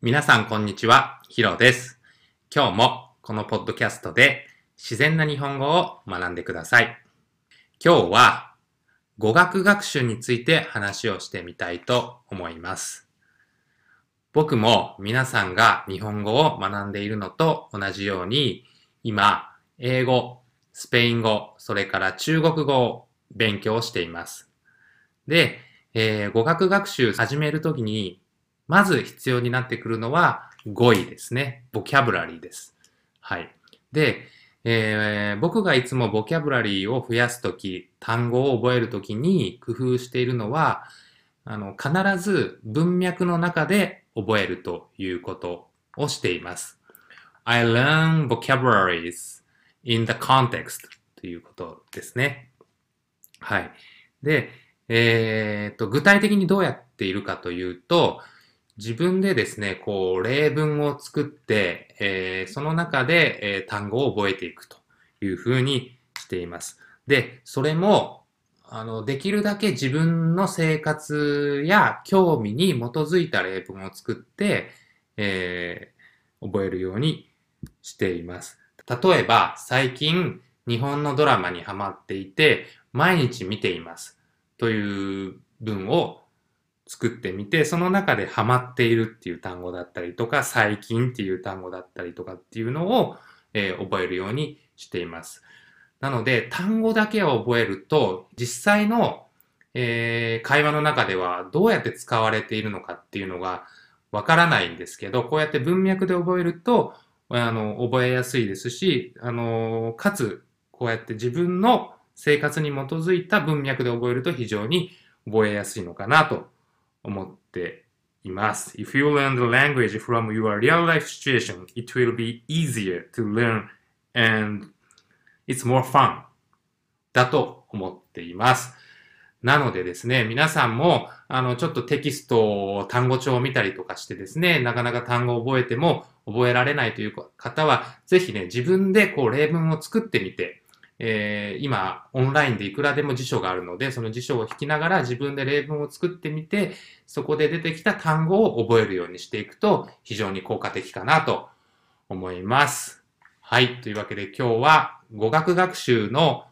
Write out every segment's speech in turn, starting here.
皆さんこんにちは、ヒロです。今日もこのポッドキャストで自然な日本語を学んでください。今日は語学学習について話をしてみたいと思います。僕も皆さんが日本語を学んでいるのと同じように今、英語、スペイン語、それから中国語を勉強しています。で、えー語学学習始めるときにまず必要になってくるのは語彙ですね。ボキャブラリーです。はい。で、えー僕がいつもボキャブラリーを増やすとき、単語を覚えるときに工夫しているのは、あの、必ず文脈の中で覚えるということをしています。I learn vocabularies in the context ということですね。はい。で、えーっと、具体的にどうやっているかというと、自分でですね、こう、例文を作って、えーその中で、えー単語を覚えていくというふうにしています。で、それも、あの、できるだけ自分の生活や興味に基づいた例文を作って、えー覚えるようにしています。例えば、最近、日本のドラマにハマっていて、毎日見ています。という文を作ってみて、その中でハマっているっていう単語だったりとか、最近っていう単語だったりとかっていうのを、えー覚えるようにしています。なので、単語だけを覚えると、実際の、えー会話の中ではどうやって使われているのかっていうのがわからないんですけど、こうやって文脈で覚えると、あの、覚えやすいですし、あの、かつ、こうやって自分の生活に基づいた文脈で覚えると非常に覚えやすいのかなと思っています。If you learn the language from your real life situation, it will be easier to learn and it's more fun だと思っています。なのでですね、皆さんも、あの、ちょっとテキストを単語帳を見たりとかしてですね、なかなか単語を覚えても覚えられないという方は、ぜひね、自分でこう例文を作ってみて、えー今、オンラインでいくらでも辞書があるので、その辞書を引きながら自分で例文を作ってみて、そこで出てきた単語を覚えるようにしていくと、非常に効果的かなと思います。はい。というわけで今日は語学学習の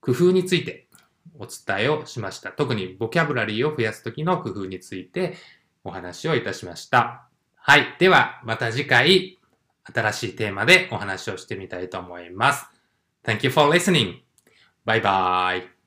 工夫についてお伝えをしました。特にボキャブラリーを増やすときの工夫についてお話をいたしました。はい。では、また次回、新しいテーマでお話をしてみたいと思います。Thank you for listening. Bye bye.